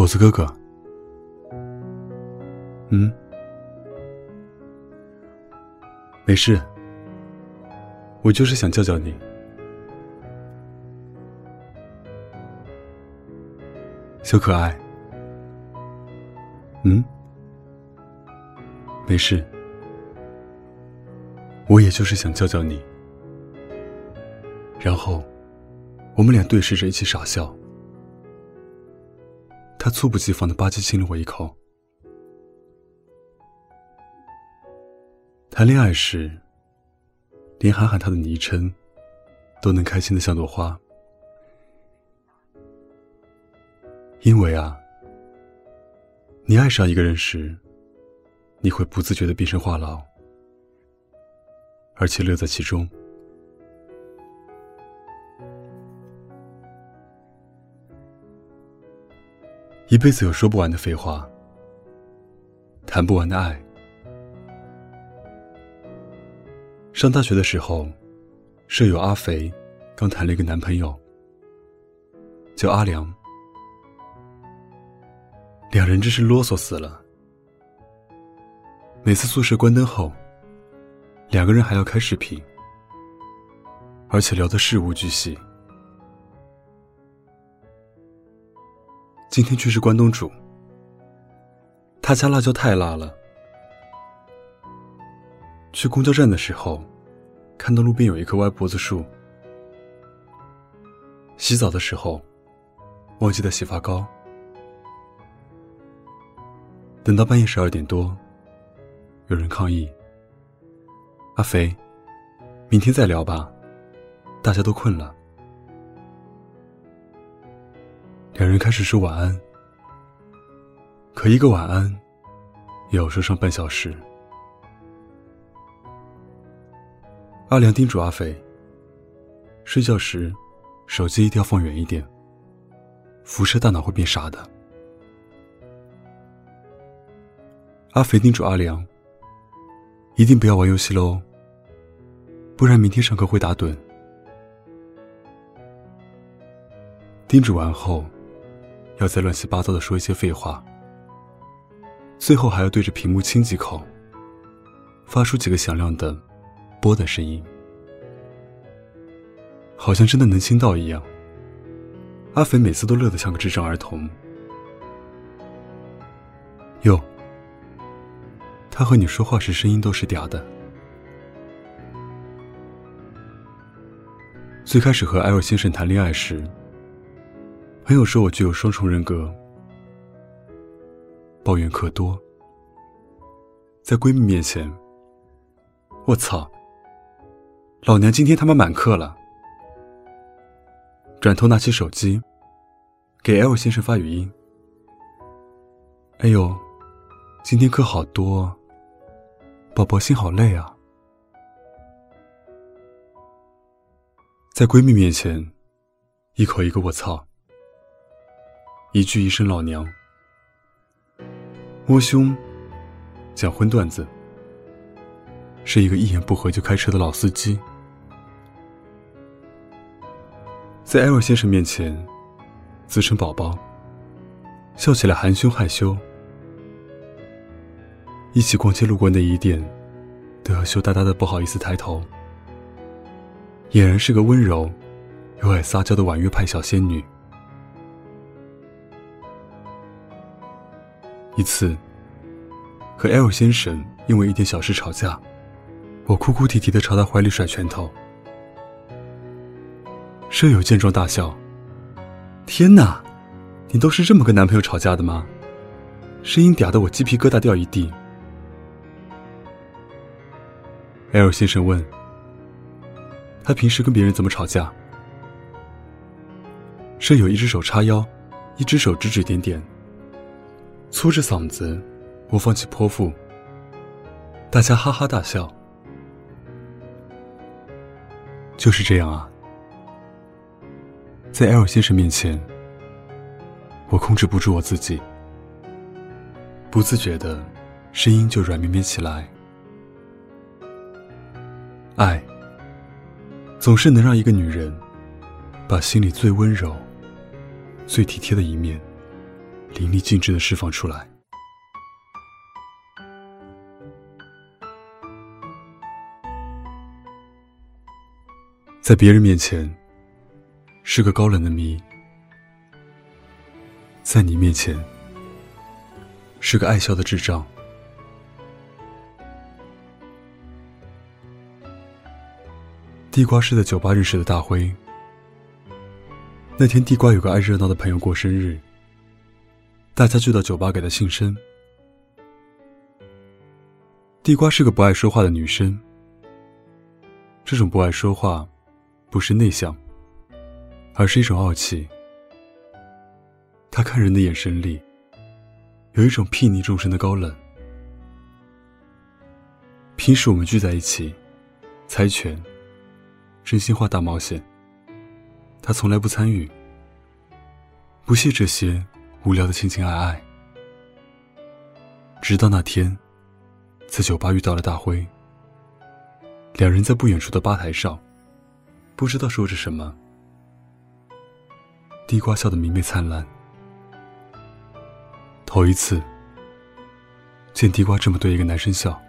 狗子哥哥，嗯，没事，我就是想叫叫你。小可爱，嗯，没事，我也就是想叫叫你，然后我们俩对视着一起傻笑。他猝不及防的吧唧亲了我一口。谈恋爱时，连喊喊他的昵称，都能开心的像朵花。因为啊，你爱上一个人时，你会不自觉的变成话痨，而且乐在其中。一辈子有说不完的废话，谈不完的爱。上大学的时候，舍友阿肥刚谈了一个男朋友，叫阿良。两人真是啰嗦死了。每次宿舍关灯后，两个人还要开视频，而且聊得事无巨细。今天却是关东煮，他家辣椒太辣了。去公交站的时候，看到路边有一棵歪脖子树。洗澡的时候，忘记带洗发膏。等到半夜十二点多，有人抗议：“阿肥，明天再聊吧，大家都困了。”两人开始说晚安，可一个晚安也要说上半小时。阿良叮嘱阿飞，睡觉时手机一定要放远一点，辐射大脑会变傻的。阿肥叮嘱阿良，一定不要玩游戏喽，不然明天上课会打盹。叮嘱完后。要再乱七八糟的说一些废话，最后还要对着屏幕亲几口，发出几个响亮的“啵”的声音，好像真的能亲到一样。阿肥每次都乐得像个智障儿童。哟，他和你说话时声音都是嗲的。最开始和艾尔先生谈恋爱时。朋友说我具有双重人格，抱怨可多。在闺蜜面前，我操，老娘今天他妈满课了。转头拿起手机，给 L 先生发语音。哎呦，今天课好多，宝宝心好累啊。在闺蜜面前，一口一个我操。一句一声老娘，摸胸，讲荤段子，是一个一言不合就开车的老司机。在艾尔先生面前，自称宝宝，笑起来含羞害羞。一起逛街路过内衣店，都要羞答答的不好意思抬头。俨然是个温柔又爱撒娇的婉约派小仙女。一次，和 L 先生因为一点小事吵架，我哭哭啼啼的朝他怀里甩拳头。舍友见状大笑：“天哪，你都是这么跟男朋友吵架的吗？”声音嗲得我鸡皮疙瘩掉一地。L 先生问：“他平时跟别人怎么吵架？”舍友一只手叉腰，一只手指指点点。粗着嗓子播放起泼妇，大家哈哈大笑。就是这样啊，在 L 先生面前，我控制不住我自己，不自觉的声音就软绵绵起来。爱，总是能让一个女人把心里最温柔、最体贴的一面淋漓尽致的释放出来。在别人面前是个高冷的谜，在你面前是个爱笑的智障。地瓜是在酒吧认识的大辉。那天，地瓜有个爱热闹的朋友过生日，大家聚到酒吧给他庆生。地瓜是个不爱说话的女生，这种不爱说话。不是内向，而是一种傲气。他看人的眼神里，有一种睥睨众生的高冷。平时我们聚在一起，猜拳、真心话大冒险，他从来不参与，不屑这些无聊的情情爱爱。直到那天，在酒吧遇到了大辉，两人在不远处的吧台上。不知道说着什么，地瓜笑得明媚灿烂。头一次见地瓜这么对一个男生笑。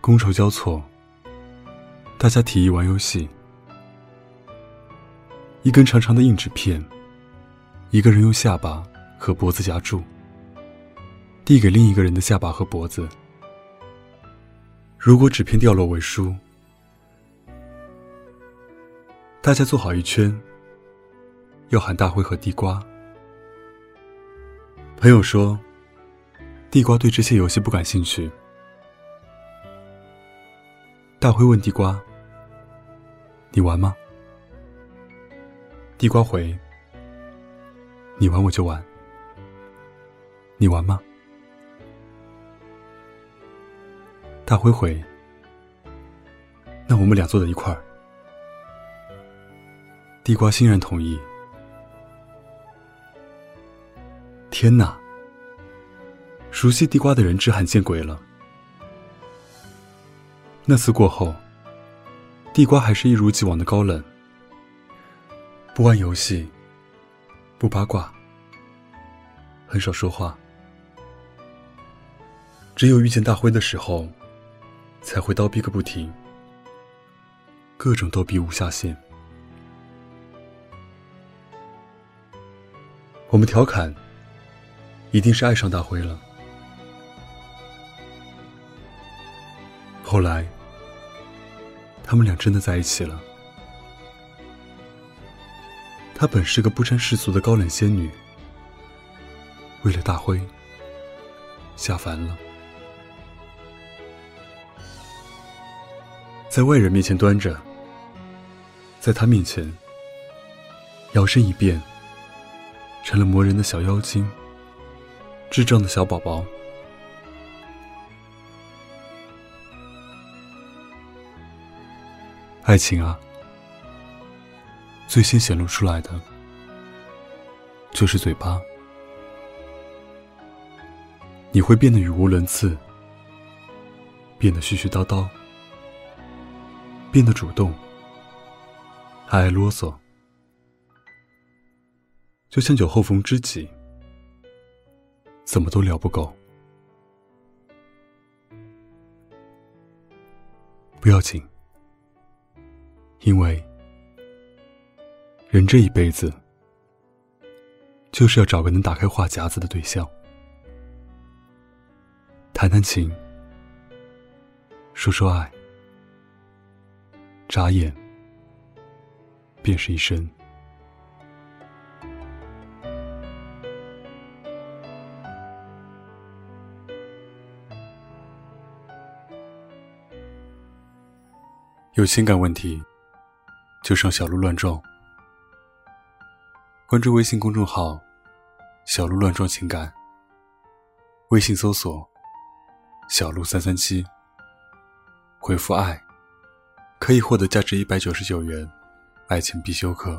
觥筹交错，大家提议玩游戏。一根长长的硬纸片，一个人用下巴和脖子夹住，递给另一个人的下巴和脖子。如果纸片掉落为输，大家坐好一圈，要喊大辉和地瓜。朋友说，地瓜对这些游戏不感兴趣。大辉问地瓜：“你玩吗？”地瓜回：“你玩我就玩。”你玩吗？大灰回：“那我们俩坐在一块儿。”地瓜欣然同意。天哪！熟悉地瓜的人只喊见鬼了。那次过后，地瓜还是一如既往的高冷，不玩游戏，不八卦，很少说话，只有遇见大辉的时候。才会叨逼个不停，各种逗逼无下限。我们调侃，一定是爱上大辉了。后来，他们俩真的在一起了。她本是个不沾世俗的高冷仙女，为了大辉，下凡了。在外人面前端着，在他面前摇身一变，成了磨人的小妖精，智障的小宝宝。爱情啊，最先显露出来的就是嘴巴，你会变得语无伦次，变得絮絮叨叨。变得主动，还爱啰嗦，就像酒后逢知己，怎么都聊不够。不要紧，因为人这一辈子就是要找个能打开话匣子的对象，谈谈情，说说爱。眨眼，便是一生。有情感问题，就上小鹿乱撞。关注微信公众号“小鹿乱撞情感”，微信搜索“小鹿三三七”，回复“爱”。可以获得价值一百九十九元爱情必修课。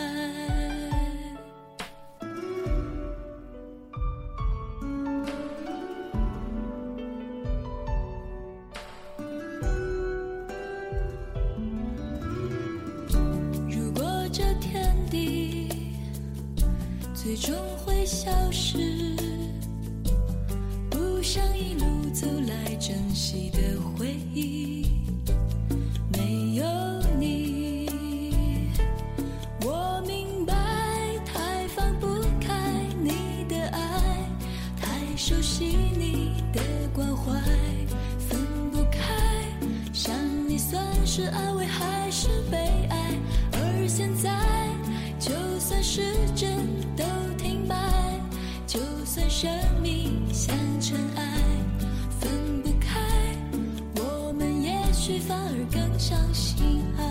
终会消失，不想一路走来珍惜的回忆，没有你，我明白，太放不开你的爱，太熟悉你的关怀，分不开，想你算是安慰还是悲更相信爱。